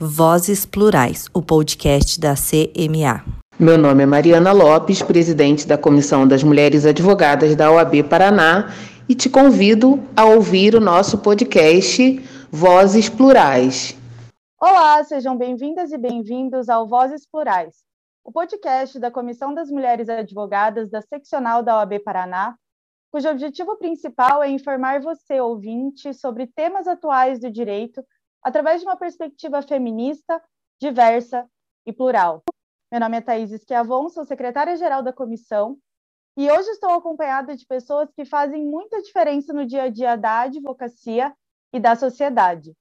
Vozes Plurais, o podcast da CMA. Meu nome é Mariana Lopes, presidente da Comissão das Mulheres Advogadas da OAB Paraná, e te convido a ouvir o nosso podcast Vozes Plurais. Olá, sejam bem-vindas e bem-vindos ao Vozes Plurais, o podcast da Comissão das Mulheres Advogadas da Seccional da OAB Paraná, cujo objetivo principal é informar você, ouvinte, sobre temas atuais do direito através de uma perspectiva feminista, diversa e plural. Meu nome é Thaís Esquiavon, sou secretária-geral da comissão e hoje estou acompanhada de pessoas que fazem muita diferença no dia a dia da advocacia e da sociedade.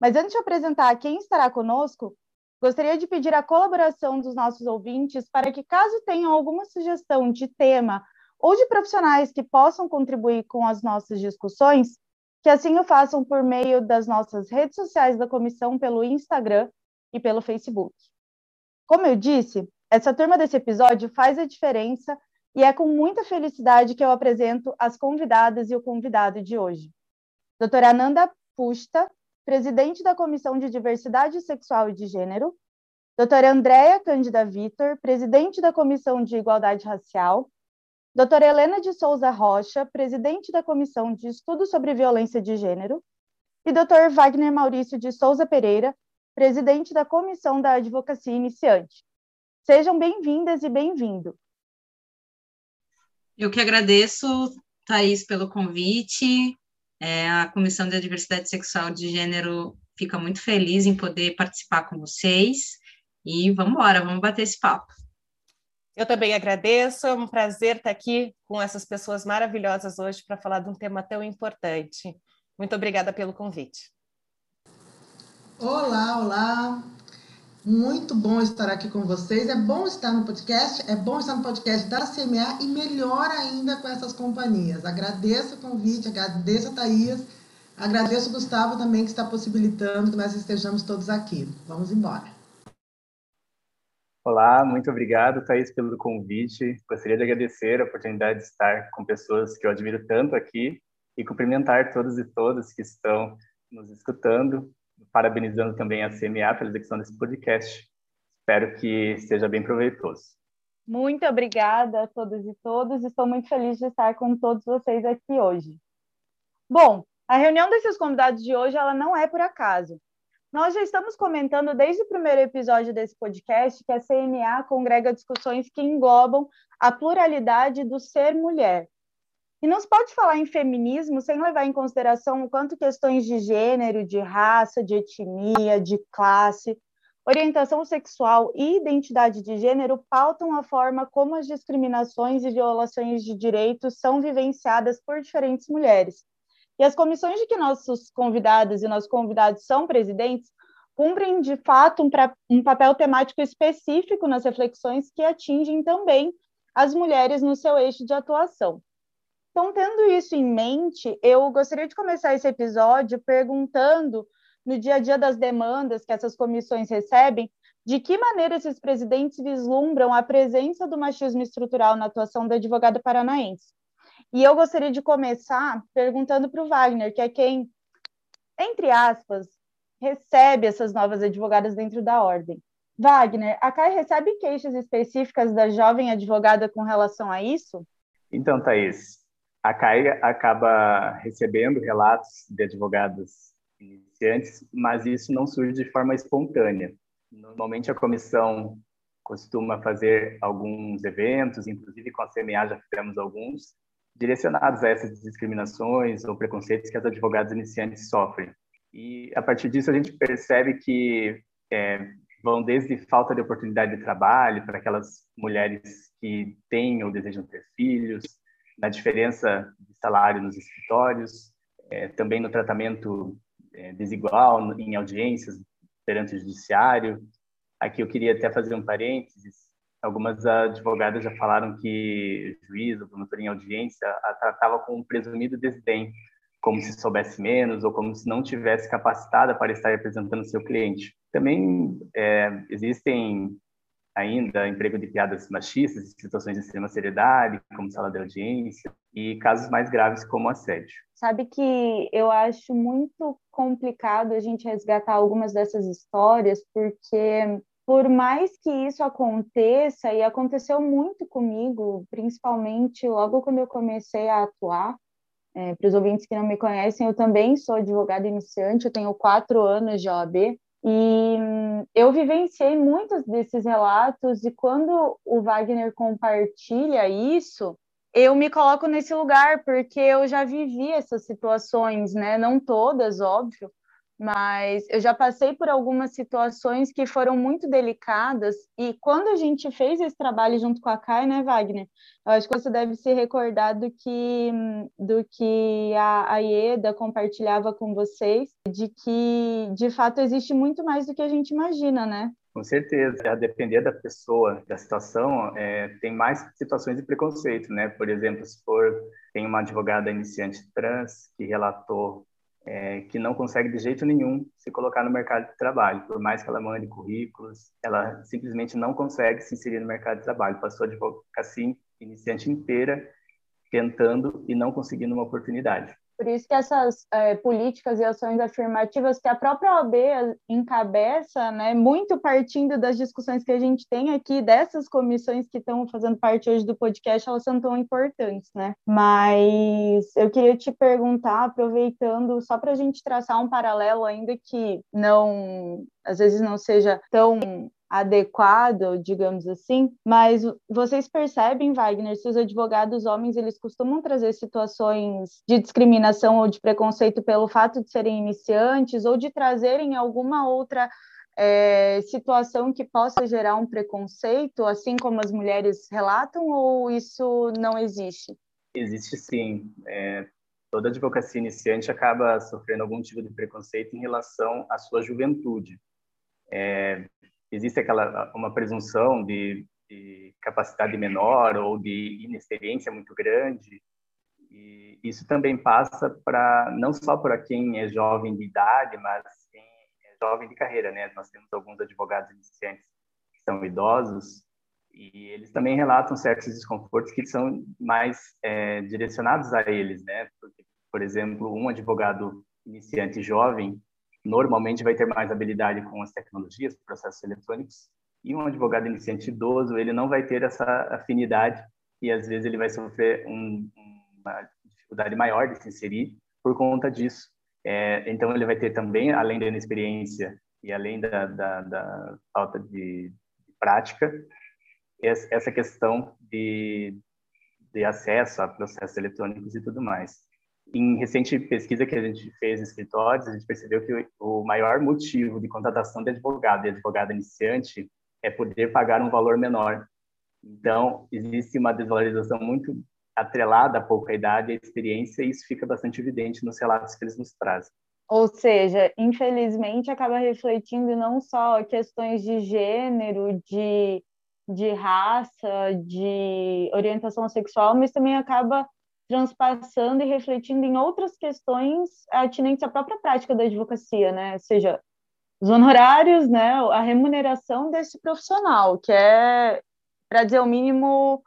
Mas antes de apresentar quem estará conosco, gostaria de pedir a colaboração dos nossos ouvintes para que, caso tenham alguma sugestão de tema ou de profissionais que possam contribuir com as nossas discussões, que assim o façam por meio das nossas redes sociais da comissão, pelo Instagram e pelo Facebook. Como eu disse, essa turma desse episódio faz a diferença e é com muita felicidade que eu apresento as convidadas e o convidado de hoje. Doutora Ananda Pusta, presidente da Comissão de Diversidade Sexual e de Gênero, doutora Andréa Cândida Vitor, presidente da Comissão de Igualdade Racial, Doutora Helena de Souza Rocha, presidente da Comissão de Estudos sobre Violência de Gênero, e Dr. Wagner Maurício de Souza Pereira, presidente da Comissão da Advocacia Iniciante. Sejam bem-vindas e bem-vindo. Eu que agradeço, Thaís, pelo convite. É, a Comissão de Diversidade Sexual de Gênero fica muito feliz em poder participar com vocês. E vamos embora, vamos bater esse papo. Eu também agradeço, é um prazer estar aqui com essas pessoas maravilhosas hoje para falar de um tema tão importante. Muito obrigada pelo convite. Olá, olá. Muito bom estar aqui com vocês. É bom estar no podcast, é bom estar no podcast da CMA e melhor ainda com essas companhias. Agradeço o convite, agradeço a Thaís, agradeço o Gustavo também que está possibilitando que nós estejamos todos aqui. Vamos embora. Olá, muito obrigado, Thaís, pelo convite. Gostaria de agradecer a oportunidade de estar com pessoas que eu admiro tanto aqui e cumprimentar todos e todas que estão nos escutando, parabenizando também a CMA pela execução desse podcast. Espero que seja bem proveitoso. Muito obrigada a todos e todas. Estou muito feliz de estar com todos vocês aqui hoje. Bom, a reunião desses convidados de hoje ela não é por acaso. Nós já estamos comentando desde o primeiro episódio desse podcast que a CMA congrega discussões que englobam a pluralidade do ser mulher. E não se pode falar em feminismo sem levar em consideração o quanto questões de gênero, de raça, de etnia, de classe, orientação sexual e identidade de gênero pautam a forma como as discriminações e violações de direitos são vivenciadas por diferentes mulheres. E as comissões de que nossos convidados e nossos convidados são presidentes cumprem, de fato, um, pra, um papel temático específico nas reflexões que atingem também as mulheres no seu eixo de atuação. Então, tendo isso em mente, eu gostaria de começar esse episódio perguntando, no dia a dia das demandas que essas comissões recebem, de que maneira esses presidentes vislumbram a presença do machismo estrutural na atuação da advogada paranaense. E eu gostaria de começar perguntando para o Wagner, que é quem, entre aspas, recebe essas novas advogadas dentro da ordem. Wagner, a CAI recebe queixas específicas da jovem advogada com relação a isso? Então, Thaís, a CAI acaba recebendo relatos de advogados iniciantes, mas isso não surge de forma espontânea. Normalmente a comissão costuma fazer alguns eventos, inclusive com a CMA já fizemos alguns, direcionados a essas discriminações ou preconceitos que as advogadas iniciantes sofrem. E a partir disso a gente percebe que é, vão desde falta de oportunidade de trabalho para aquelas mulheres que têm ou desejam ter filhos, na diferença de salário nos escritórios, é, também no tratamento é, desigual em audiências perante o judiciário. Aqui eu queria até fazer um parênteses Algumas advogadas já falaram que juiz ou promotor em audiência a tratava com um presumido desdém, como se soubesse menos ou como se não tivesse capacitada para estar representando seu cliente. Também é, existem ainda emprego de piadas machistas, situações de extrema seriedade, como sala de audiência, e casos mais graves como assédio. Sabe que eu acho muito complicado a gente resgatar algumas dessas histórias, porque por mais que isso aconteça, e aconteceu muito comigo, principalmente logo quando eu comecei a atuar, é, para os ouvintes que não me conhecem, eu também sou advogada iniciante, eu tenho quatro anos de OAB, e hum, eu vivenciei muitos desses relatos, e quando o Wagner compartilha isso, eu me coloco nesse lugar, porque eu já vivi essas situações, né? Não todas, óbvio, mas eu já passei por algumas situações que foram muito delicadas e quando a gente fez esse trabalho junto com a Kai, né, Wagner? Eu acho que você deve se recordar do que do que a, a Ieda compartilhava com vocês, de que de fato existe muito mais do que a gente imagina, né? Com certeza, a depender da pessoa, da situação, é, tem mais situações de preconceito, né? Por exemplo, se for tem uma advogada iniciante trans que relatou é, que não consegue de jeito nenhum se colocar no mercado de trabalho. Por mais que ela mande currículos, ela simplesmente não consegue se inserir no mercado de trabalho. Passou a advocacia iniciante inteira tentando e não conseguindo uma oportunidade. Por isso que essas é, políticas e ações afirmativas que a própria OAB encabeça, né, muito partindo das discussões que a gente tem aqui, dessas comissões que estão fazendo parte hoje do podcast, elas são tão importantes, né? Mas eu queria te perguntar, aproveitando, só para a gente traçar um paralelo, ainda que não, às vezes não seja tão adequado, digamos assim, mas vocês percebem, Wagner, se os advogados homens eles costumam trazer situações de discriminação ou de preconceito pelo fato de serem iniciantes ou de trazerem alguma outra é, situação que possa gerar um preconceito, assim como as mulheres relatam, ou isso não existe? Existe sim. É, toda advocacia iniciante acaba sofrendo algum tipo de preconceito em relação à sua juventude. É, existe aquela uma presunção de, de, capacidade menor ou de inexperiência muito grande. E isso também passa para não só para quem é jovem de idade mas quem é jovem de carreira né? Nós temos alguns advogados iniciantes que são idosos e eles também relatam certos desconfortos que são mais é, direcionados a eles né? Porque, por exemplo um advogado iniciante jovem normalmente vai ter mais habilidade com as tecnologias, processos eletrônicos, e um advogado iniciante idoso, ele não vai ter essa afinidade e às vezes ele vai sofrer um, uma dificuldade maior de se inserir por conta disso. É, então ele vai ter também, além da inexperiência e além da, da, da falta de, de prática, essa questão de, de acesso a processos eletrônicos e tudo mais. Em recente pesquisa que a gente fez em escritórios, a gente percebeu que o maior motivo de contratação de advogado e advogada iniciante é poder pagar um valor menor. Então, existe uma desvalorização muito atrelada à pouca idade e experiência, e isso fica bastante evidente nos relatos que eles nos trazem. Ou seja, infelizmente acaba refletindo não só questões de gênero, de, de raça, de orientação sexual, mas também acaba transpassando e refletindo em outras questões atinentes à própria prática da advocacia, né? seja, os honorários, né? A remuneração desse profissional, que é, para dizer o mínimo,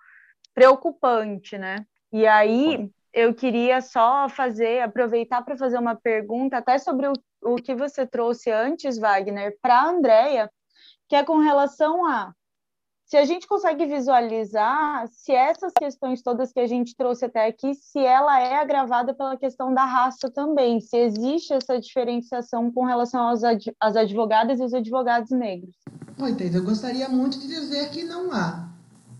preocupante, né? E aí eu queria só fazer, aproveitar para fazer uma pergunta até sobre o, o que você trouxe antes, Wagner, para a Andrea, que é com relação a se a gente consegue visualizar se essas questões todas que a gente trouxe até aqui, se ela é agravada pela questão da raça também, se existe essa diferenciação com relação às, ad advogadas e os advogados negros. Oi, Teis, eu gostaria muito de dizer que não há.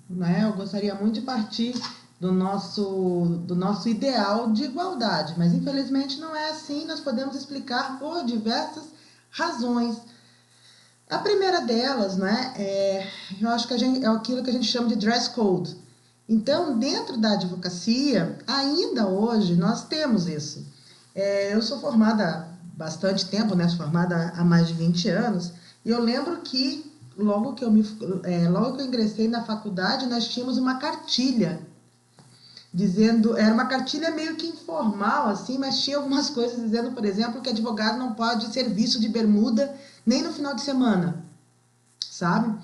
Né? Eu gostaria muito de partir do nosso, do nosso ideal de igualdade, mas infelizmente não é assim. Nós podemos explicar por diversas razões. A primeira delas, né, é, eu acho que gente, é aquilo que a gente chama de dress code. Então, dentro da advocacia, ainda hoje, nós temos isso. É, eu sou formada há bastante tempo, né, formada há mais de 20 anos, e eu lembro que logo que eu, me, é, logo que eu ingressei na faculdade, nós tínhamos uma cartilha dizendo, era uma cartilha meio que informal, assim, mas tinha algumas coisas dizendo, por exemplo, que advogado não pode serviço de bermuda nem no final de semana, sabe?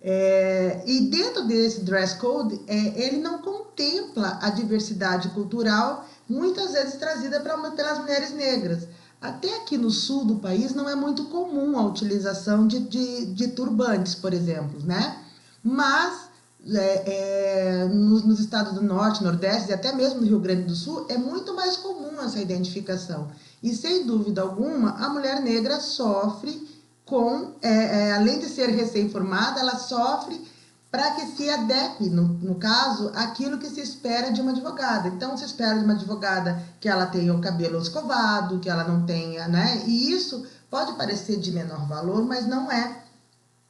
É, e dentro desse dress code, é, ele não contempla a diversidade cultural, muitas vezes trazida pra, pelas mulheres negras. Até aqui no sul do país não é muito comum a utilização de, de, de turbantes, por exemplo, né? Mas é, é, nos, nos, estados do norte, nordeste e até mesmo no Rio Grande do Sul, é muito mais comum essa identificação. E sem dúvida alguma, a mulher negra sofre com, é, é além de ser recém-formada, ela sofre para que se adeque, no, no caso, aquilo que se espera de uma advogada. Então, se espera de uma advogada que ela tenha o cabelo escovado, que ela não tenha, né? E isso pode parecer de menor valor, mas não é.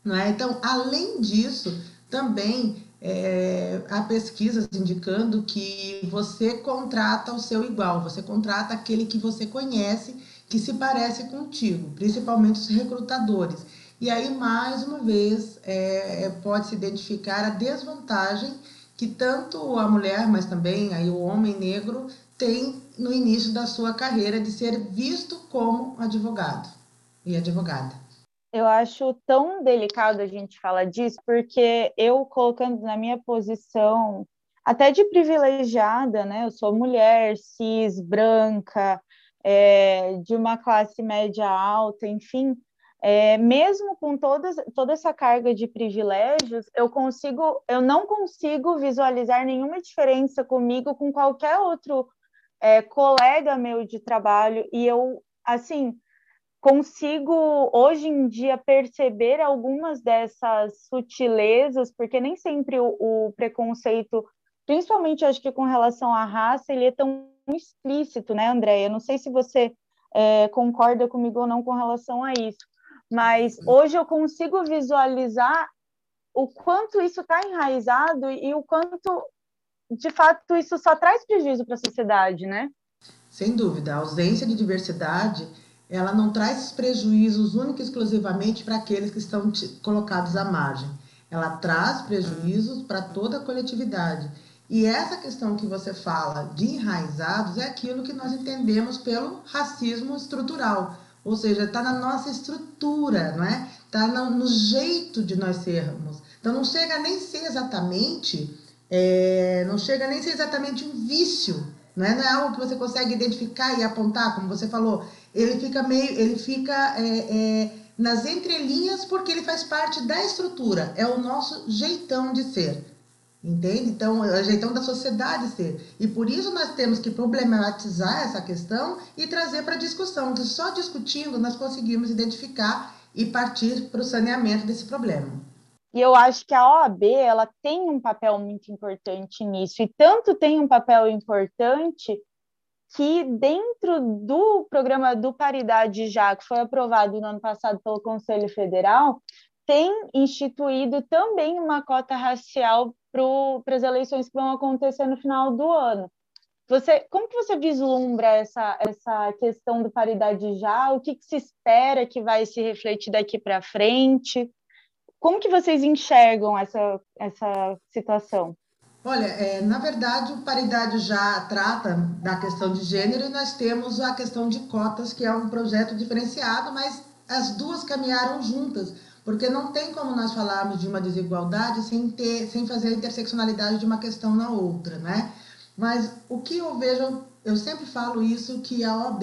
Não é? Então, além disso, também é, há pesquisas indicando que você contrata o seu igual, você contrata aquele que você conhece, que se parece contigo, principalmente os recrutadores. E aí, mais uma vez, é, é, pode se identificar a desvantagem que tanto a mulher, mas também aí o homem negro tem no início da sua carreira de ser visto como advogado e advogada. Eu acho tão delicado a gente falar disso, porque eu colocando na minha posição até de privilegiada, né? Eu sou mulher, cis, branca, é, de uma classe média alta, enfim, é, mesmo com todas, toda essa carga de privilégios, eu consigo, eu não consigo visualizar nenhuma diferença comigo com qualquer outro é, colega meu de trabalho e eu, assim, consigo hoje em dia perceber algumas dessas sutilezas, porque nem sempre o, o preconceito, principalmente acho que com relação à raça, ele é tão explícito, né, Andréia? Não sei se você é, concorda comigo ou não com relação a isso mas hoje eu consigo visualizar o quanto isso está enraizado e o quanto, de fato, isso só traz prejuízo para a sociedade, né? Sem dúvida, a ausência de diversidade ela não traz prejuízos única e exclusivamente para aqueles que estão colocados à margem. Ela traz prejuízos para toda a coletividade. E essa questão que você fala de enraizados é aquilo que nós entendemos pelo racismo estrutural, ou seja, está na nossa estrutura, não é? Está no, no, jeito de nós sermos. Então não chega nem ser exatamente, é, não chega nem ser exatamente um vício, não é? Não é algo que você consegue identificar e apontar, como você falou. Ele fica meio, ele fica é, é, nas entrelinhas porque ele faz parte da estrutura. É o nosso jeitão de ser. Entende? Então, é o jeitão da sociedade ser. E por isso nós temos que problematizar essa questão e trazer para discussão, que só discutindo nós conseguimos identificar e partir para o saneamento desse problema. E eu acho que a OAB ela tem um papel muito importante nisso, e tanto tem um papel importante que dentro do programa do Paridade já, que foi aprovado no ano passado pelo Conselho Federal, tem instituído também uma cota racial para as eleições que vão acontecer no final do ano. Você, como que você vislumbra essa, essa questão do paridade já? O que, que se espera que vai se refletir daqui para frente? Como que vocês enxergam essa, essa situação? Olha, é, na verdade, o paridade já trata da questão de gênero e nós temos a questão de cotas, que é um projeto diferenciado, mas as duas caminharam juntas porque não tem como nós falarmos de uma desigualdade sem, ter, sem fazer a interseccionalidade de uma questão na outra, né? Mas o que eu vejo, eu sempre falo isso, que a OAB,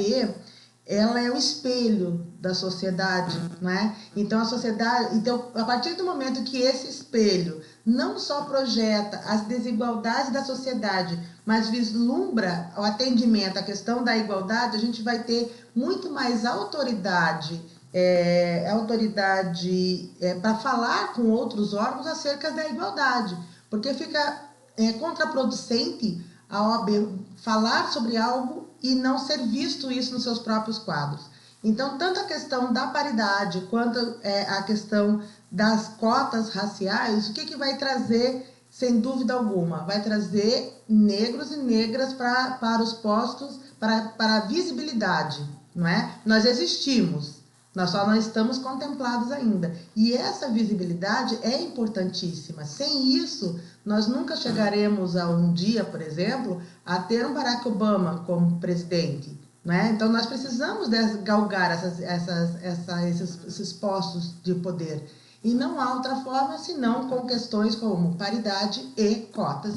ela é o espelho da sociedade, né? Então a sociedade, então a partir do momento que esse espelho não só projeta as desigualdades da sociedade, mas vislumbra o atendimento à questão da igualdade, a gente vai ter muito mais autoridade é, autoridade é, para falar com outros órgãos acerca da igualdade, porque fica é, contraproducente a OAB falar sobre algo e não ser visto isso nos seus próprios quadros. Então, tanto a questão da paridade quanto é, a questão das cotas raciais, o que, que vai trazer, sem dúvida alguma? Vai trazer negros e negras pra, para os postos, para, para a visibilidade, não é? Nós existimos, nós só não estamos contemplados ainda. E essa visibilidade é importantíssima. Sem isso, nós nunca chegaremos a um dia, por exemplo, a ter um Barack Obama como presidente. Né? Então, nós precisamos galgar essas, essas, essa, esses, esses postos de poder. E não há outra forma senão com questões como paridade e cotas.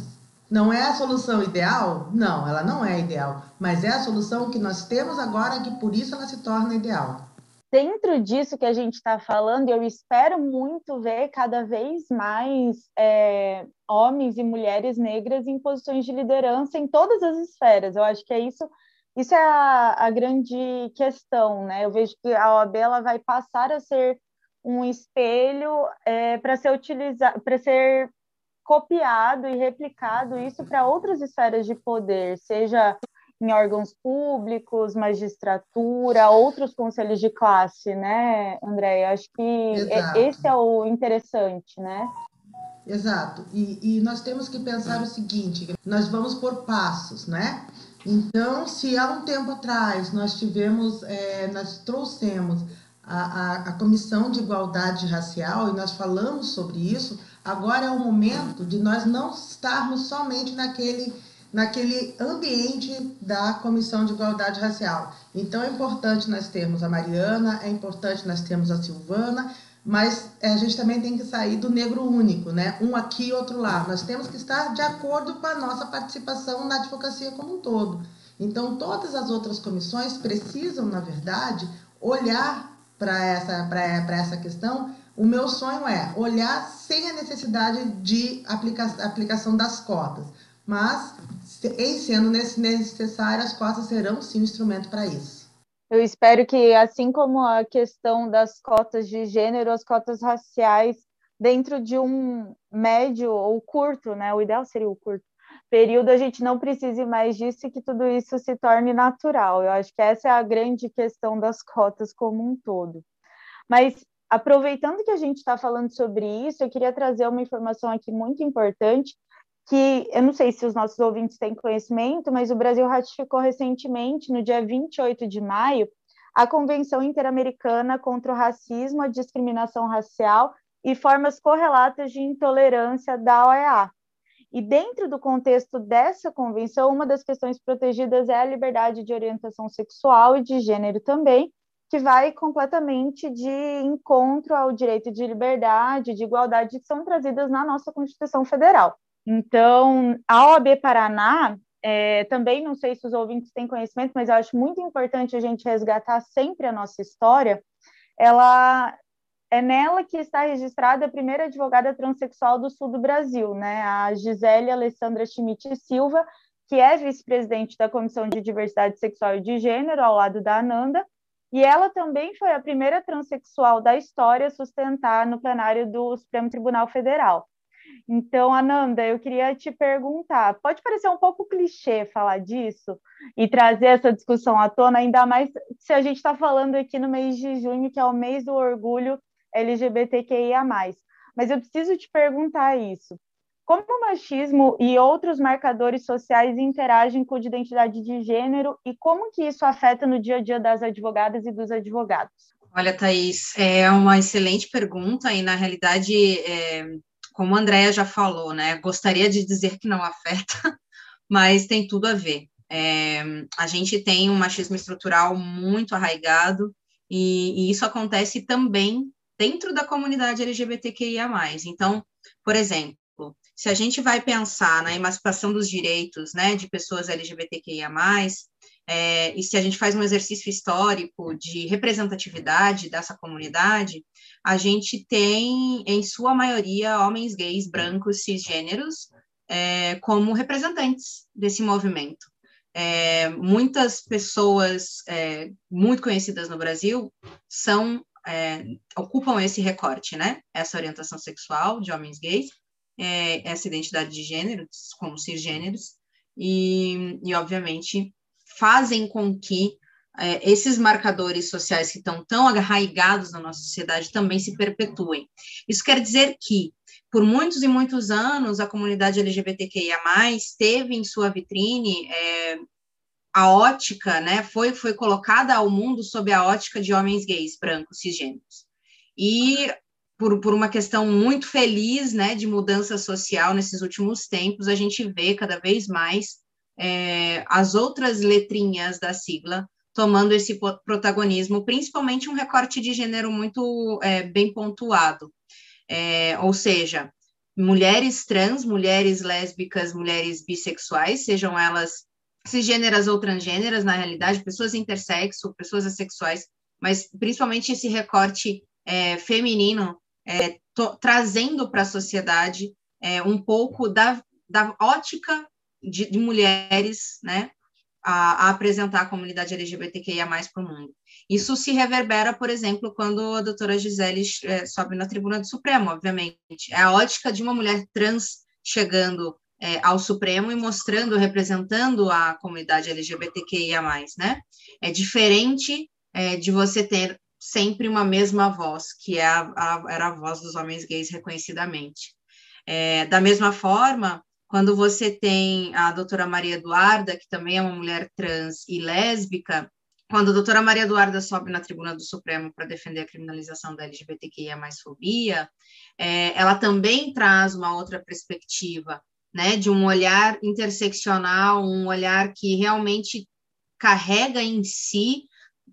Não é a solução ideal? Não, ela não é ideal, mas é a solução que nós temos agora que por isso ela se torna ideal. Dentro disso que a gente está falando, eu espero muito ver cada vez mais é, homens e mulheres negras em posições de liderança em todas as esferas. Eu acho que é isso isso é a, a, grande questão, né? Eu vejo que a OAB ela vai passar a ser um espelho é, para ser utilizado, para ser copiado e replicado isso para outras esferas de poder, seja em órgãos públicos, magistratura, outros conselhos de classe, né, André? Acho que Exato. esse é o interessante, né? Exato. E, e nós temos que pensar o seguinte: nós vamos por passos, né? Então, se há um tempo atrás nós tivemos, é, nós trouxemos a, a, a, Comissão de Igualdade Racial e nós falamos sobre isso, agora é o momento de nós não estarmos somente naquele, naquele ambiente da Comissão de Igualdade Racial. Então, é importante nós termos a Mariana, é importante nós termos a Silvana, mas é, a gente também tem que sair do negro único, né? Um aqui e outro lá. Nós temos que estar de acordo com a nossa participação na advocacia como um todo. Então, todas as outras comissões precisam, na verdade, olhar para essa, essa questão. O meu sonho é olhar sem a necessidade de aplica aplicação das cotas, mas, em sendo necessário, as cotas serão sim um instrumento para isso. Eu espero que, assim como a questão das cotas de gênero, as cotas raciais, dentro de um médio ou curto, né? O ideal seria o curto período, a gente não precise mais disso e que tudo isso se torne natural. Eu acho que essa é a grande questão das cotas como um todo. Mas aproveitando que a gente está falando sobre isso, eu queria trazer uma informação aqui muito importante que eu não sei se os nossos ouvintes têm conhecimento, mas o Brasil ratificou recentemente, no dia 28 de maio, a Convenção Interamericana contra o Racismo, a Discriminação Racial e Formas Correlatas de Intolerância da OEA. E dentro do contexto dessa convenção, uma das questões protegidas é a liberdade de orientação sexual e de gênero também, que vai completamente de encontro ao direito de liberdade, de igualdade que são trazidas na nossa Constituição Federal. Então, a OAB Paraná, é, também não sei se os ouvintes têm conhecimento, mas eu acho muito importante a gente resgatar sempre a nossa história. Ela é nela que está registrada a primeira advogada transexual do sul do Brasil, né? A Gisele Alessandra Schmidt Silva, que é vice-presidente da Comissão de Diversidade Sexual e de Gênero, ao lado da Ananda, e ela também foi a primeira transexual da história a sustentar no plenário do Supremo Tribunal Federal. Então, Ananda, eu queria te perguntar: pode parecer um pouco clichê falar disso e trazer essa discussão à tona, ainda mais se a gente está falando aqui no mês de junho, que é o mês do orgulho LGBTQIA. Mas eu preciso te perguntar isso. Como o machismo e outros marcadores sociais interagem com a identidade de gênero e como que isso afeta no dia a dia das advogadas e dos advogados? Olha, Thaís, é uma excelente pergunta e, na realidade, é, como a Andrea já falou, né? Gostaria de dizer que não afeta, mas tem tudo a ver. É, a gente tem um machismo estrutural muito arraigado e, e isso acontece também dentro da comunidade LGBTQIA+. Então, por exemplo, se a gente vai pensar na emancipação dos direitos né, de pessoas LGBTQIA+, é, e se a gente faz um exercício histórico de representatividade dessa comunidade, a gente tem, em sua maioria, homens gays, brancos, cisgêneros, é, como representantes desse movimento. É, muitas pessoas é, muito conhecidas no Brasil são é, ocupam esse recorte, né? Essa orientação sexual de homens gays, é, essa identidade de gênero, como cisgêneros, e, e obviamente fazem com que é, esses marcadores sociais que estão tão arraigados na nossa sociedade também se perpetuem. Isso quer dizer que, por muitos e muitos anos, a comunidade LGBTQIA+, teve em sua vitrine é, a ótica, né, foi, foi colocada ao mundo sob a ótica de homens gays, brancos, cisgêneros. E por, por uma questão muito feliz, né, de mudança social nesses últimos tempos, a gente vê cada vez mais é, as outras letrinhas da sigla tomando esse protagonismo, principalmente um recorte de gênero muito é, bem pontuado. é, ou seja, mulheres trans, mulheres lésbicas, mulheres bissexuais, sejam elas cisgêneras ou transgêneras, na realidade, pessoas intersexo, pessoas assexuais, mas principalmente esse recorte é, feminino, é, trazendo para a sociedade é, um pouco da, da ótica de, de mulheres, né, a, a, apresentar a comunidade LGBTQIA+, para o mundo. Isso se reverbera, por exemplo, quando a doutora Gisele é, sobe na tribuna do Supremo, obviamente. É a ótica de uma mulher trans chegando é, ao Supremo e mostrando, representando a comunidade LGBTQIA+, né? É diferente é, de você ter sempre uma mesma voz, que é a, a, era a voz dos homens gays reconhecidamente. É, da mesma forma, quando você tem a doutora Maria Eduarda, que também é uma mulher trans e lésbica, quando a doutora Maria Eduarda sobe na tribuna do Supremo para defender a criminalização da LGBTQIA mais fobia, é, ela também traz uma outra perspectiva, né, de um olhar interseccional, um olhar que realmente carrega em si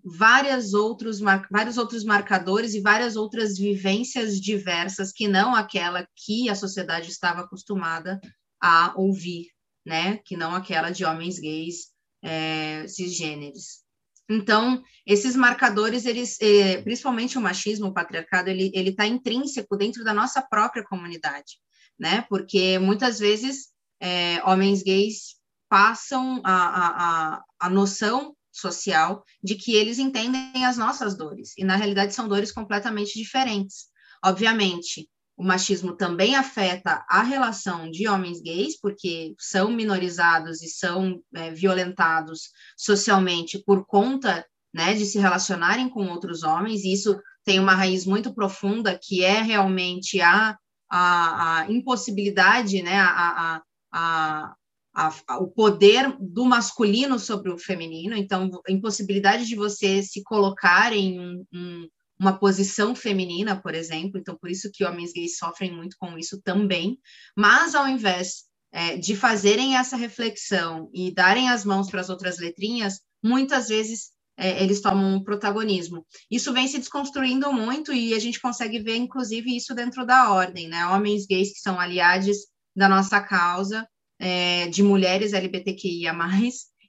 várias outros, vários outros marcadores e várias outras vivências diversas que não aquela que a sociedade estava acostumada a ouvir, né? Que não aquela de homens gays é, cisgêneros. Então, esses marcadores, eles, é, principalmente o machismo, o patriarcado, ele está intrínseco dentro da nossa própria comunidade, né? Porque muitas vezes é, homens gays passam a, a, a noção social de que eles entendem as nossas dores e na realidade são dores completamente diferentes. Obviamente, o machismo também afeta a relação de homens gays, porque são minorizados e são é, violentados socialmente por conta né, de se relacionarem com outros homens, e isso tem uma raiz muito profunda, que é realmente a, a, a impossibilidade, né, a, a, a, o poder do masculino sobre o feminino, então, a impossibilidade de você se colocar em um, um uma posição feminina, por exemplo, então por isso que homens gays sofrem muito com isso também, mas ao invés é, de fazerem essa reflexão e darem as mãos para as outras letrinhas, muitas vezes é, eles tomam um protagonismo. Isso vem se desconstruindo muito e a gente consegue ver, inclusive, isso dentro da ordem, né? Homens gays que são aliados da nossa causa, é, de mulheres LGBTQIA+,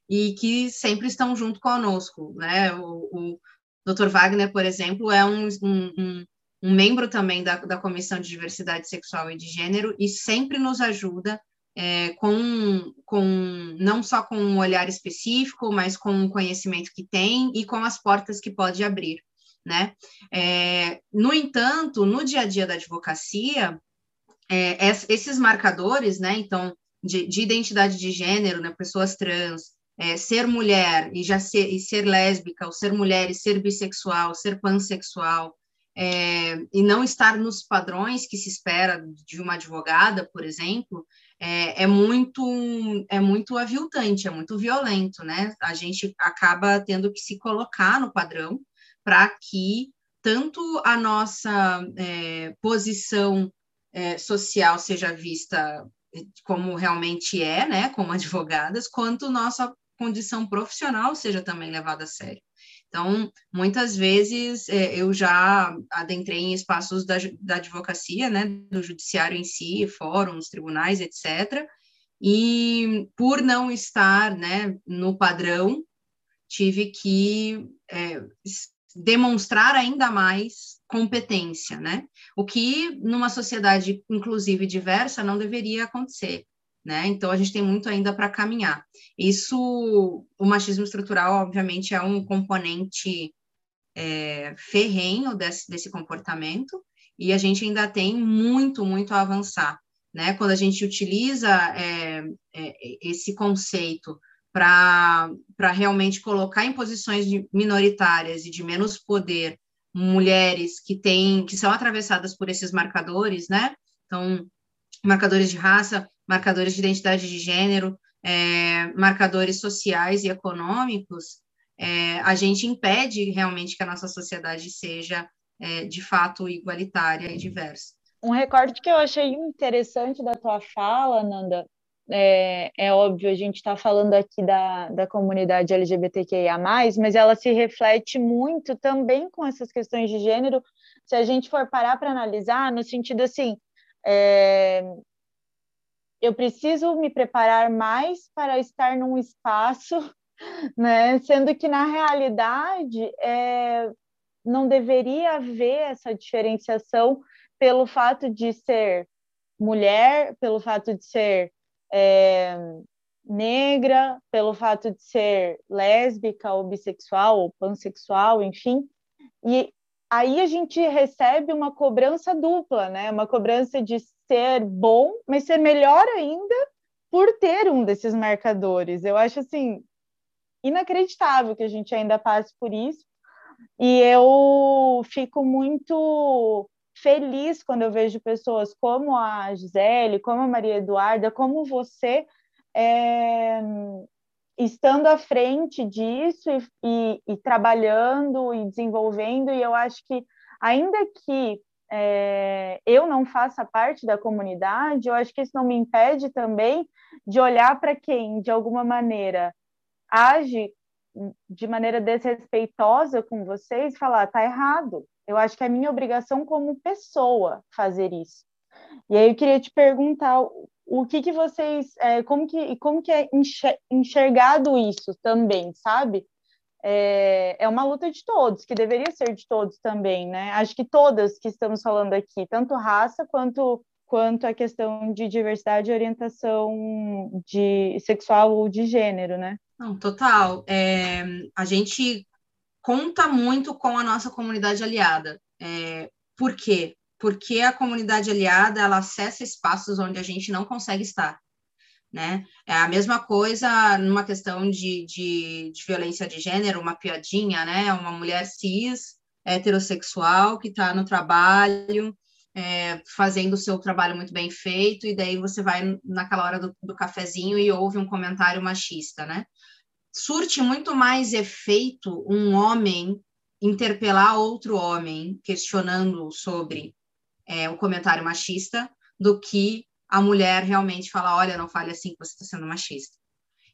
e que sempre estão junto conosco, né? O, o, Dr. Wagner, por exemplo, é um, um, um membro também da, da Comissão de Diversidade Sexual e de Gênero e sempre nos ajuda é, com, com não só com um olhar específico, mas com o conhecimento que tem e com as portas que pode abrir, né? É, no entanto, no dia a dia da advocacia, é, esses marcadores, né? Então, de, de identidade de gênero, né? Pessoas trans, é, ser mulher e já ser, e ser lésbica, ou ser mulher e ser bissexual, ser pansexual, é, e não estar nos padrões que se espera de uma advogada, por exemplo, é, é, muito é muito aviltante, é muito violento, né? A gente acaba tendo que se colocar no padrão para que tanto a nossa é, posição é, social seja vista como realmente é, né, como advogadas, quanto nossa condição profissional seja também levada a sério. Então, muitas vezes é, eu já adentrei em espaços da, da advocacia, né, do judiciário em si, fóruns, tribunais, etc. E por não estar, né, no padrão, tive que é, demonstrar ainda mais competência, né? O que numa sociedade inclusive diversa não deveria acontecer né? Então a gente tem muito ainda para caminhar. Isso, o machismo estrutural, obviamente, é um componente é, ferrenho desse, desse comportamento e a gente ainda tem muito, muito a avançar, né? Quando a gente utiliza é, é, esse conceito para realmente colocar em posições minoritárias e de menos poder mulheres que têm que são atravessadas por esses marcadores, né? Então, marcadores de raça, marcadores de identidade de gênero, é, marcadores sociais e econômicos, é, a gente impede realmente que a nossa sociedade seja, é, de fato, igualitária e diversa. Um recorte que eu achei interessante da tua fala, Nanda, é, é óbvio, a gente está falando aqui da, da comunidade LGBTQIA, mas ela se reflete muito também com essas questões de gênero, se a gente for parar para analisar, no sentido assim, é, eu preciso me preparar mais para estar num espaço, né? Sendo que na realidade é, não deveria haver essa diferenciação pelo fato de ser mulher, pelo fato de ser é, negra, pelo fato de ser lésbica ou bissexual ou pansexual, enfim. E aí a gente recebe uma cobrança dupla, né? Uma cobrança de ser bom, mas ser melhor ainda por ter um desses marcadores. Eu acho assim inacreditável que a gente ainda passe por isso. E eu fico muito feliz quando eu vejo pessoas como a Gisele, como a Maria Eduarda, como você, é, estando à frente disso e, e, e, trabalhando e desenvolvendo, e eu acho que, ainda que é, eu não faça parte da comunidade, eu acho que isso não me impede também de olhar para quem, de alguma maneira, age de maneira desrespeitosa com vocês e falar, tá errado. Eu acho que é minha obrigação como pessoa fazer isso. E aí eu queria te perguntar o que que vocês, é, como que como que é enxergado isso também, sabe? É, é uma luta de todos, que deveria ser de todos também, né? Acho que todas que estamos falando aqui, tanto raça quanto quanto a questão de diversidade e orientação de sexual ou de gênero, né? Não, total. É, a gente conta muito com a nossa comunidade aliada. É, por quê? Porque a comunidade aliada ela acessa espaços onde a gente não consegue estar. Né? É a mesma coisa numa questão de, de, de violência de gênero, uma piadinha, né? Uma mulher cis, heterossexual, que está no trabalho, é, fazendo o seu trabalho muito bem feito, e daí você vai naquela hora do, do cafezinho e ouve um comentário machista, né? Surte muito mais efeito um homem interpelar outro homem questionando sobre é, o comentário machista do que a mulher realmente falar, olha, não fale assim você está sendo machista.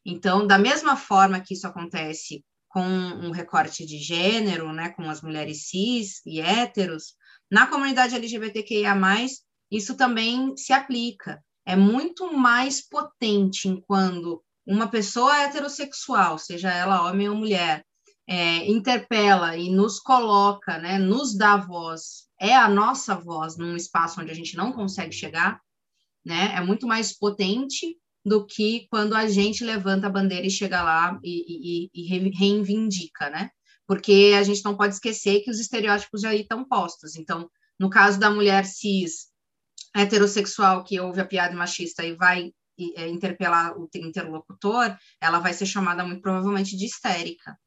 Então, da mesma forma que isso acontece com um recorte de gênero, né, com as mulheres cis e héteros, na comunidade LGBTQIA+, isso também se aplica. É muito mais potente quando uma pessoa heterossexual, seja ela homem ou mulher, é, interpela e nos coloca, né, nos dá voz, é a nossa voz num espaço onde a gente não consegue chegar, né, é muito mais potente do que quando a gente levanta a bandeira e chega lá e, e, e reivindica, né? porque a gente não pode esquecer que os estereótipos já estão postos. Então, no caso da mulher cis heterossexual que ouve a piada machista e vai é, interpelar o interlocutor, ela vai ser chamada muito provavelmente de histérica.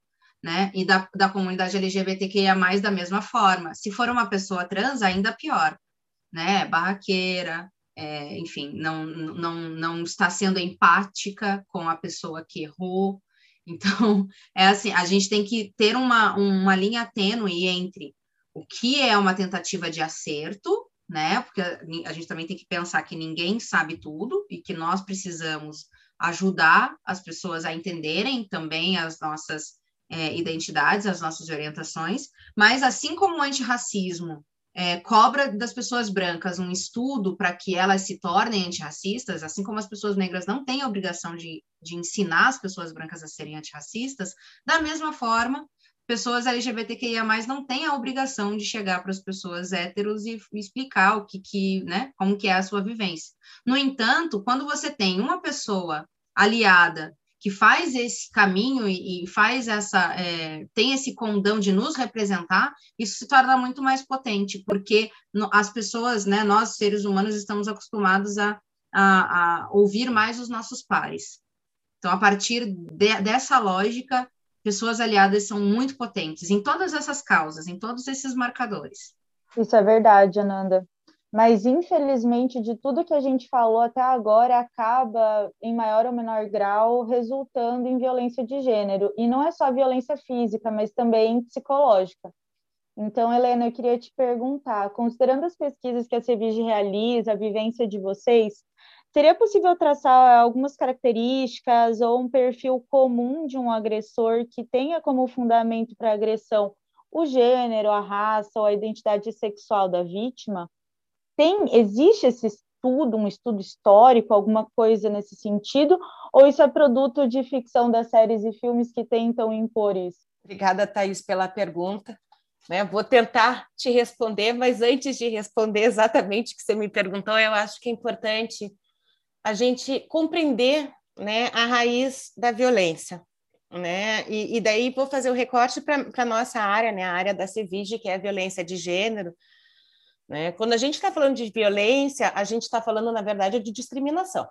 Né? E da, da comunidade LGBTQIA+, da mesma forma. Se for uma pessoa trans, ainda pior, né? Barraqueira, é, enfim, não, não, não está sendo empática com a pessoa que errou, então, é assim, a gente tem que ter uma, uma linha tênue entre o que é uma tentativa de acerto, né? Porque a gente também tem que pensar que ninguém sabe tudo e que nós precisamos ajudar as pessoas a entenderem também as nossas é, identidades, as nossas orientações, mas assim como o antirracismo é, cobra das pessoas brancas um estudo para que elas se tornem antirracistas, assim como as pessoas negras não têm a obrigação de, de ensinar as pessoas brancas a serem antirracistas, da mesma forma, pessoas LGBTQIA+, não têm a obrigação de chegar para as pessoas héteros e explicar o que, que, né, como que é a sua vivência. No entanto, quando você tem uma pessoa aliada que faz esse caminho e, e faz essa é, tem esse condão de nos representar, isso se torna muito mais potente, porque as pessoas, né, nós seres humanos estamos acostumados a, a, a ouvir mais os nossos pares. Então, a partir de, dessa lógica, pessoas aliadas são muito potentes em todas essas causas, em todos esses marcadores. Isso é verdade, Ananda mas infelizmente de tudo que a gente falou até agora acaba em maior ou menor grau resultando em violência de gênero e não é só violência física, mas também psicológica. Então, Helena, eu queria te perguntar, considerando as pesquisas que a CEVIG realiza, a vivência de vocês, seria possível traçar algumas características ou um perfil comum de um agressor que tenha como fundamento para agressão o gênero, a raça ou a identidade sexual da vítima? Tem, existe esse estudo, um estudo histórico, alguma coisa nesse sentido? Ou isso é produto de ficção das séries e filmes que tentam impor isso? Obrigada, Thaís, pela pergunta. Né? Vou tentar te responder, mas antes de responder exatamente o que você me perguntou, eu acho que é importante a gente compreender né, a raiz da violência. Né? E, e daí vou fazer o recorte para a nossa área, né, a área da CIVIG, que é a violência de gênero. Né? Quando a gente está falando de violência, a gente está falando, na verdade, de discriminação.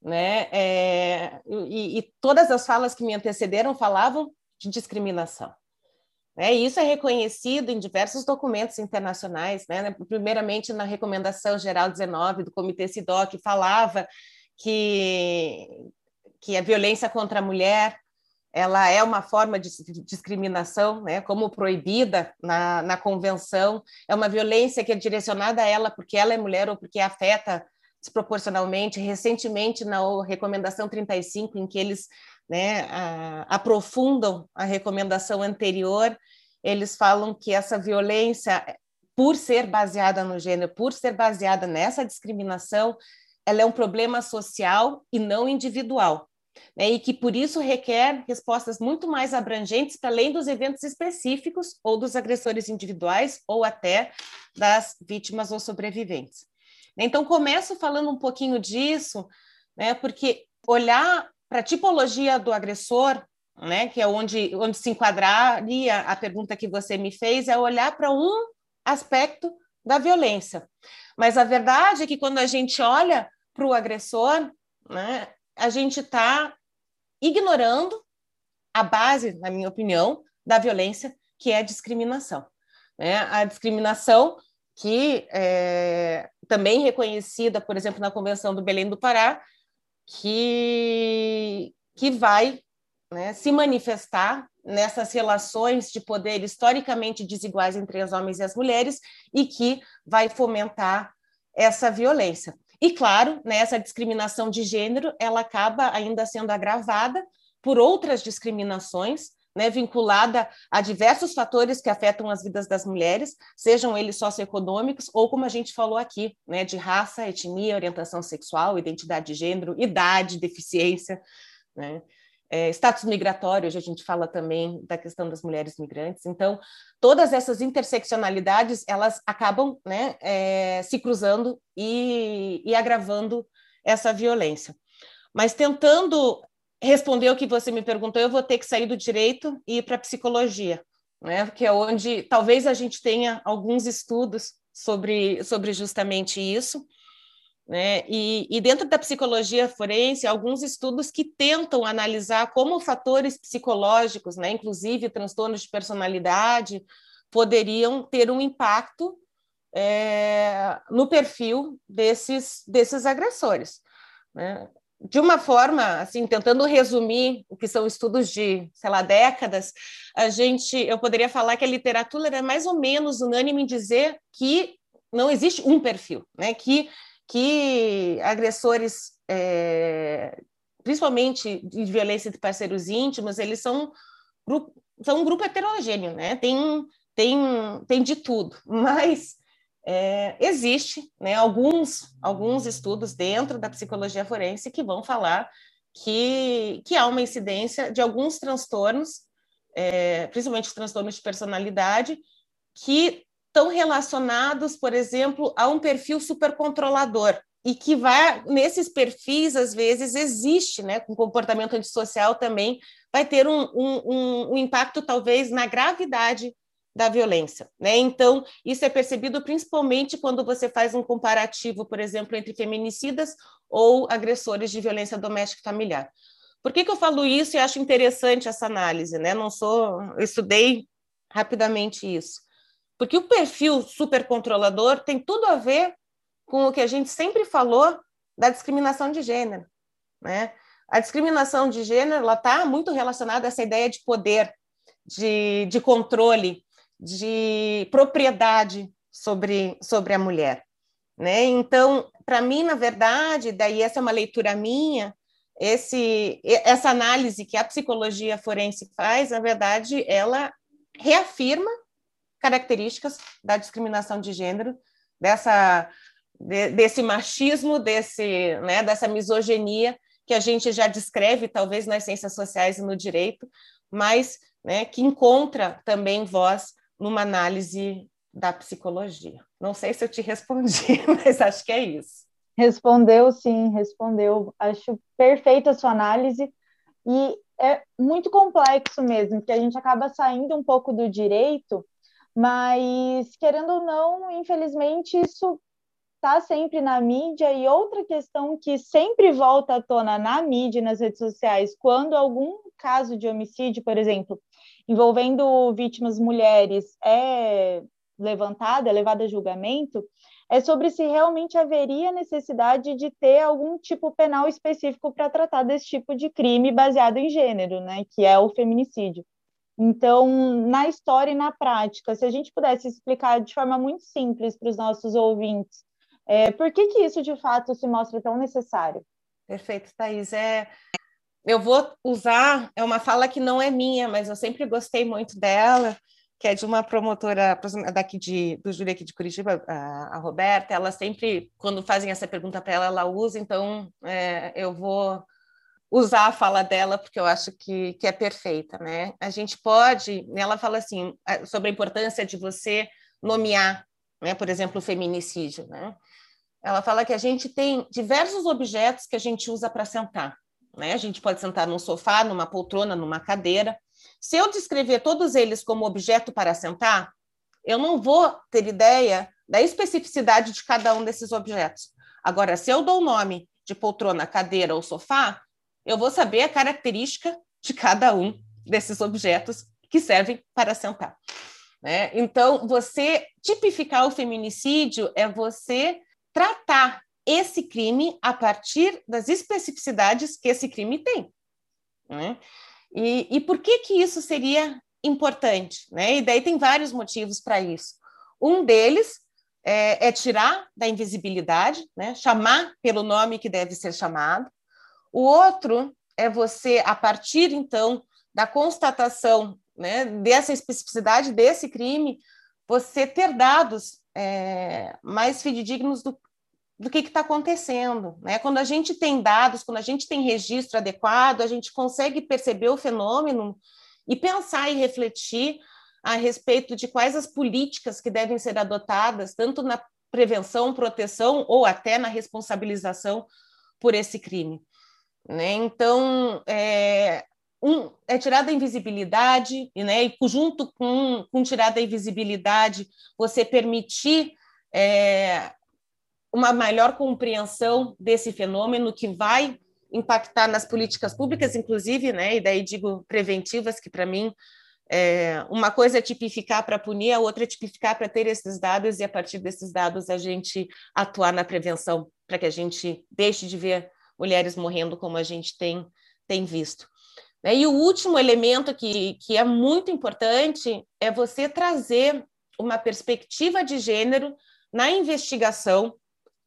Né? É, e, e todas as falas que me antecederam falavam de discriminação. Né? E isso é reconhecido em diversos documentos internacionais, né? primeiramente na Recomendação Geral 19 do Comitê CIDOC, que falava que, que a violência contra a mulher ela é uma forma de discriminação, né, como proibida na, na convenção, é uma violência que é direcionada a ela porque ela é mulher ou porque afeta desproporcionalmente. Recentemente, na recomendação 35, em que eles né, a, aprofundam a recomendação anterior, eles falam que essa violência, por ser baseada no gênero, por ser baseada nessa discriminação, ela é um problema social e não individual. Né, e que por isso requer respostas muito mais abrangentes para além dos eventos específicos ou dos agressores individuais ou até das vítimas ou sobreviventes. Então começo falando um pouquinho disso, né, porque olhar para a tipologia do agressor, né, que é onde, onde se enquadraria a pergunta que você me fez, é olhar para um aspecto da violência. Mas a verdade é que quando a gente olha para o agressor, né, a gente está ignorando a base, na minha opinião, da violência, que é a discriminação. Né? A discriminação que é também reconhecida, por exemplo, na Convenção do Belém do Pará, que, que vai né, se manifestar nessas relações de poder historicamente desiguais entre os homens e as mulheres e que vai fomentar essa violência. E claro, né, essa discriminação de gênero, ela acaba ainda sendo agravada por outras discriminações, né, vinculada a diversos fatores que afetam as vidas das mulheres, sejam eles socioeconômicos ou, como a gente falou aqui, né, de raça, etnia, orientação sexual, identidade de gênero, idade, deficiência, né, é, status migratório, hoje a gente fala também da questão das mulheres migrantes. Então, todas essas interseccionalidades, elas acabam né, é, se cruzando e, e agravando essa violência. Mas tentando responder o que você me perguntou, eu vou ter que sair do direito e ir para a psicologia, né? que é onde talvez a gente tenha alguns estudos sobre, sobre justamente isso. Né? E, e, dentro da psicologia forense, alguns estudos que tentam analisar como fatores psicológicos, né, inclusive transtornos de personalidade, poderiam ter um impacto é, no perfil desses, desses agressores. Né? de uma forma, assim, tentando resumir o que são estudos de, sei lá, décadas, a gente, eu poderia falar que a literatura é mais ou menos unânime em dizer que não existe um perfil, né? Que que agressores, é, principalmente de violência de parceiros íntimos, eles são são um grupo heterogêneo, né? Tem tem tem de tudo, mas é, existe né, alguns, alguns estudos dentro da psicologia forense que vão falar que, que há uma incidência de alguns transtornos, é, principalmente transtornos de personalidade, que estão relacionados, por exemplo, a um perfil supercontrolador e que vai nesses perfis às vezes existe, né, com comportamento antissocial também vai ter um, um, um impacto talvez na gravidade da violência. Né? Então, isso é percebido principalmente quando você faz um comparativo, por exemplo, entre feminicidas ou agressores de violência doméstica e familiar. Por que, que eu falo isso e acho interessante essa análise? Né? Não sou, estudei rapidamente isso. Porque o perfil supercontrolador tem tudo a ver com o que a gente sempre falou da discriminação de gênero. Né? A discriminação de gênero está muito relacionada a essa ideia de poder, de, de controle, de propriedade sobre, sobre a mulher. Né? Então, para mim, na verdade, daí essa é uma leitura minha, esse, essa análise que a psicologia forense faz, na verdade, ela reafirma características da discriminação de gênero, dessa, de, desse machismo, desse, né, dessa misoginia que a gente já descreve, talvez, nas ciências sociais e no direito, mas né, que encontra também voz numa análise da psicologia. Não sei se eu te respondi, mas acho que é isso. Respondeu, sim, respondeu. Acho perfeita a sua análise. E é muito complexo mesmo, porque a gente acaba saindo um pouco do direito, mas querendo ou não, infelizmente, isso está sempre na mídia. E outra questão que sempre volta à tona na mídia e nas redes sociais, quando algum caso de homicídio, por exemplo, envolvendo vítimas mulheres é levantado, é levado a julgamento, é sobre se realmente haveria necessidade de ter algum tipo penal específico para tratar desse tipo de crime baseado em gênero, né, que é o feminicídio. Então, na história e na prática, se a gente pudesse explicar de forma muito simples para os nossos ouvintes, é, por que, que isso de fato se mostra tão necessário? Perfeito, Thais. É, eu vou usar, é uma fala que não é minha, mas eu sempre gostei muito dela, que é de uma promotora daqui de, do júri aqui de Curitiba, a, a Roberta, ela sempre, quando fazem essa pergunta para ela, ela usa, então é, eu vou usar a fala dela, porque eu acho que, que é perfeita, né? A gente pode, ela fala assim, sobre a importância de você nomear, né, por exemplo, o feminicídio, né? Ela fala que a gente tem diversos objetos que a gente usa para sentar, né? A gente pode sentar num sofá, numa poltrona, numa cadeira, se eu descrever todos eles como objeto para sentar, eu não vou ter ideia da especificidade de cada um desses objetos. Agora, se eu dou o nome de poltrona, cadeira ou sofá, eu vou saber a característica de cada um desses objetos que servem para sentar. Né? Então, você tipificar o feminicídio é você tratar esse crime a partir das especificidades que esse crime tem. Né? E, e por que que isso seria importante? Né? E daí tem vários motivos para isso. Um deles é, é, tirar da invisibilidade, né? chamar pelo nome que deve ser chamado. O outro é você, a partir, então, da constatação né, dessa especificidade desse crime, você ter dados é, mais fidedignos do, do que está acontecendo. Né? Quando a gente tem dados, quando a gente tem registro adequado, a gente consegue perceber o fenômeno e pensar e refletir a respeito de quais as políticas que devem ser adotadas, tanto na prevenção, proteção ou até na responsabilização por esse crime. Né? Então, é, um, é tirar da invisibilidade, né? e junto com, com tirar da invisibilidade, você permitir é, uma maior compreensão desse fenômeno que vai impactar nas políticas públicas, inclusive, né? E daí digo preventivas, que para mim é, uma coisa é tipificar para punir, a outra é tipificar para ter esses dados e a partir desses dados a gente atuar na prevenção para que a gente deixe de ver mulheres morrendo como a gente tem tem visto. Né? E o último elemento que, que é muito importante é você trazer uma perspectiva de gênero na investigação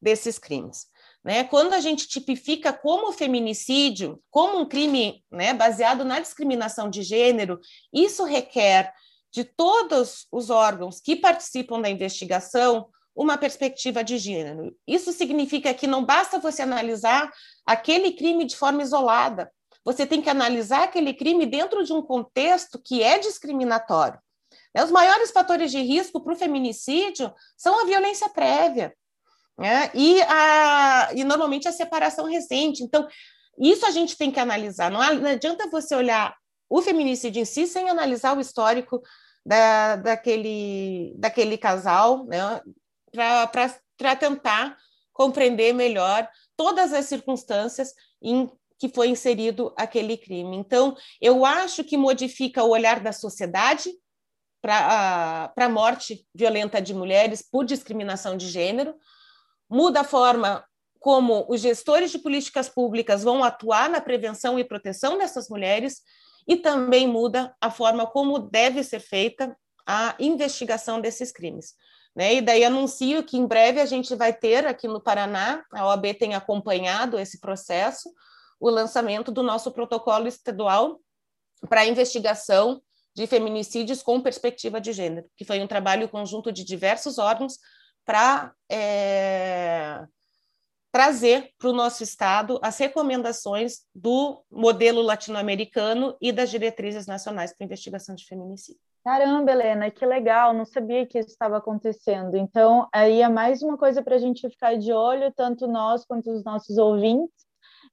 desses crimes. Né? Quando a gente tipifica como feminicídio, como um crime né, baseado na discriminação de gênero, isso requer de todos os órgãos que participam da investigação uma perspectiva de gênero. Isso significa que não basta você analisar aquele crime de forma isolada, você tem que analisar aquele crime dentro de um contexto que é discriminatório. Né? Os maiores fatores de risco para o feminicídio são a violência prévia, né? E, a, e normalmente a separação recente. Então, isso a gente tem que analisar. Não, adianta você olhar o feminicídio em si sem analisar o histórico da, daquele, daquele casal, né? Para tentar compreender melhor todas as circunstâncias em que foi inserido aquele crime. Então, eu acho que modifica o olhar da sociedade para a morte violenta de mulheres por discriminação de gênero, muda a forma como os gestores de políticas públicas vão atuar na prevenção e proteção dessas mulheres e também muda a forma como deve ser feita a investigação desses crimes. Né? E daí anuncio que em breve a gente vai ter aqui no Paraná, a OAB tem acompanhado esse processo, o lançamento do nosso protocolo estadual para investigação de feminicídios com perspectiva de gênero, que foi um trabalho conjunto de diversos órgãos para é, trazer para o nosso Estado as recomendações do modelo latino-americano e das diretrizes nacionais para investigação de feminicídio. Caramba, Helena, que legal, não sabia que isso estava acontecendo. Então, aí é mais uma coisa para a gente ficar de olho, tanto nós quanto os nossos ouvintes.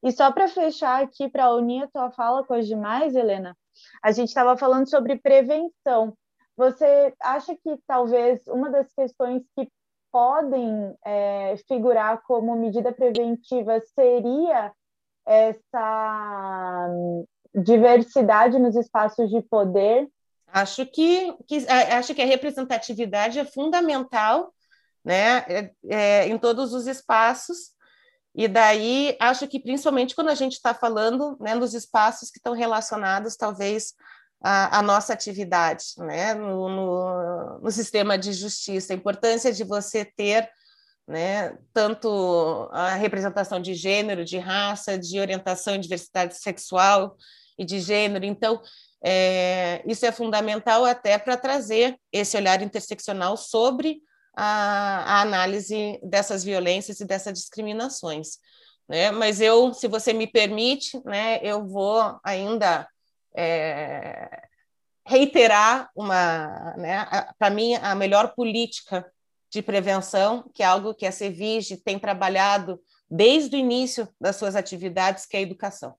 E só para fechar aqui, para unir a tua fala com as demais, Helena, a gente estava falando sobre prevenção. Você acha que talvez uma das questões que podem é, figurar como medida preventiva seria essa diversidade nos espaços de poder? Acho que, que acho que a representatividade é fundamental, né, é, é, em todos os espaços. E daí acho que principalmente quando a gente está falando, né, nos espaços que estão relacionados, talvez a, nossa atividade né, no, no, no, sistema de justiça, a importância de você ter né, tanto a representação de gênero, de raça, de orientação e diversidade sexual e de gênero. Então, é, isso é fundamental até para trazer esse olhar interseccional sobre a, a, análise dessas violências e dessas discriminações. Né? Mas eu, se você me permite, né, eu vou ainda é, reiterar uma, né, para mim, a melhor política de prevenção, que é algo que a Cevige tem trabalhado desde o início das suas atividades, que é a educação.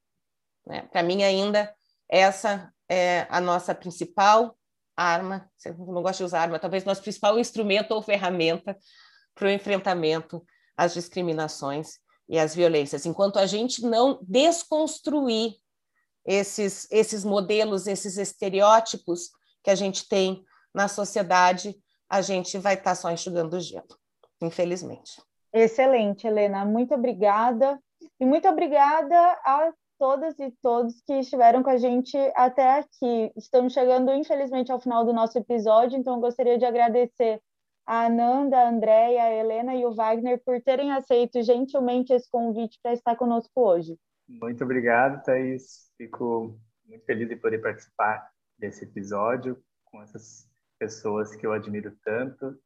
Né? Para mim, ainda, essa é a nossa principal arma, não gosto de usar arma, talvez nosso principal instrumento ou ferramenta para o enfrentamento às discriminações e às violências. Enquanto a gente não desconstruir esses, esses modelos, esses estereótipos que a gente tem na sociedade, a gente vai estar tá só enxugando o gelo, infelizmente. Excelente, Helena. Muito obrigada. E muito obrigada a todas e todos que estiveram com a gente até aqui. Estamos chegando, infelizmente, ao final do nosso episódio, então gostaria de agradecer a Ananda, a Andréia, a Helena e o Wagner por terem aceito gentilmente esse convite para estar conosco hoje. Muito obrigado, Thaís. Fico muito feliz de poder participar desse episódio com essas pessoas que eu admiro tanto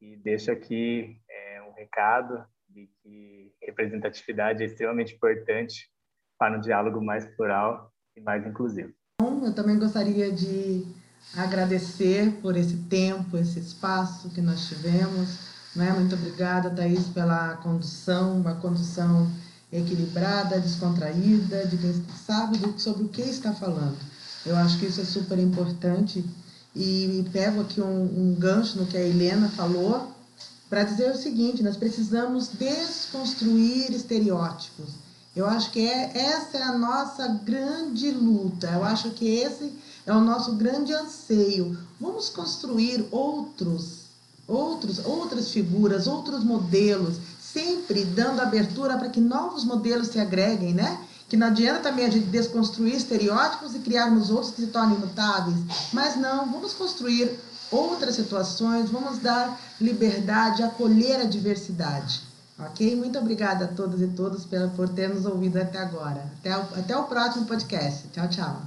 e deixo aqui é, um recado de que representatividade é extremamente importante para um diálogo mais plural e mais inclusivo. Eu também gostaria de agradecer por esse tempo, esse espaço que nós tivemos. Né? Muito obrigada, Thaís, pela condução, uma condução equilibrada, descontraída, de quem sabe sobre o que está falando. Eu acho que isso é super importante e pego aqui um, um gancho no que a Helena falou para dizer o seguinte: nós precisamos desconstruir estereótipos. Eu acho que é, essa é a nossa grande luta. Eu acho que esse é o nosso grande anseio. Vamos construir outros, outros, outras figuras, outros modelos sempre dando abertura para que novos modelos se agreguem, né? Que não adianta também a gente desconstruir estereótipos e criarmos outros que se tornem mutáveis, mas não, vamos construir outras situações, vamos dar liberdade, acolher a diversidade. Ok? Muito obrigada a todas e todos por ter nos ouvido até agora. Até o, até o próximo podcast. Tchau, tchau.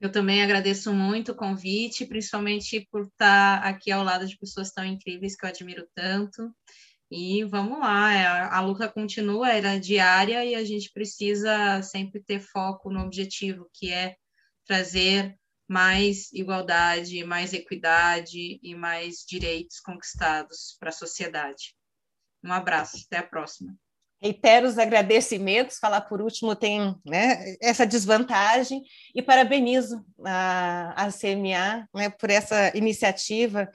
Eu também agradeço muito o convite, principalmente por estar aqui ao lado de pessoas tão incríveis que eu admiro tanto. E vamos lá, é, a, luta continua, era diária e a gente precisa sempre ter foco no objetivo, que é trazer mais igualdade, mais equidade e mais direitos conquistados para a sociedade. Um abraço, até a próxima. Reitero os agradecimentos, falar por último tem né, essa desvantagem, e parabenizo a, a CMA né, por essa iniciativa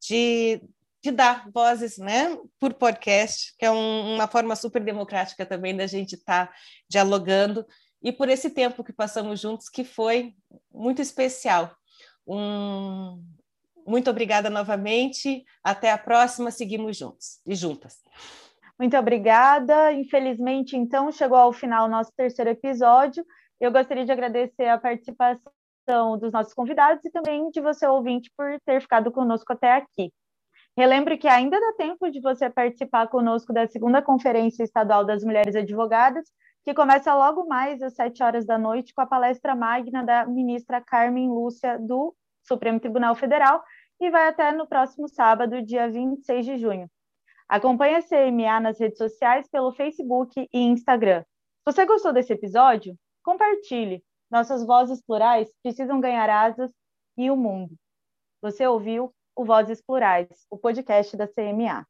de de dar vozes né, por podcast, que é um, uma forma super democrática também da gente estar tá dialogando, e por esse tempo que passamos juntos, que foi muito especial. Um, muito obrigada novamente, até a próxima, seguimos juntos e juntas. Muito obrigada. Infelizmente, então, chegou ao final o nosso terceiro episódio. Eu gostaria de agradecer a participação dos nossos convidados e também de você, ouvinte, por ter ficado conosco até aqui. Relembro que ainda dá tempo de você participar conosco da segunda Conferência Estadual das Mulheres Advogadas, que começa logo mais às sete horas da noite com a palestra magna da ministra Carmen Lúcia do Supremo Tribunal Federal e vai até no próximo sábado, dia 26 de junho. Acompanhe a CMA nas redes sociais pelo Facebook e Instagram. Você gostou desse episódio, compartilhe. Nossas vozes plurais precisam ganhar asas e o mundo. Você ouviu o Vozes Plurais, o podcast da CMA.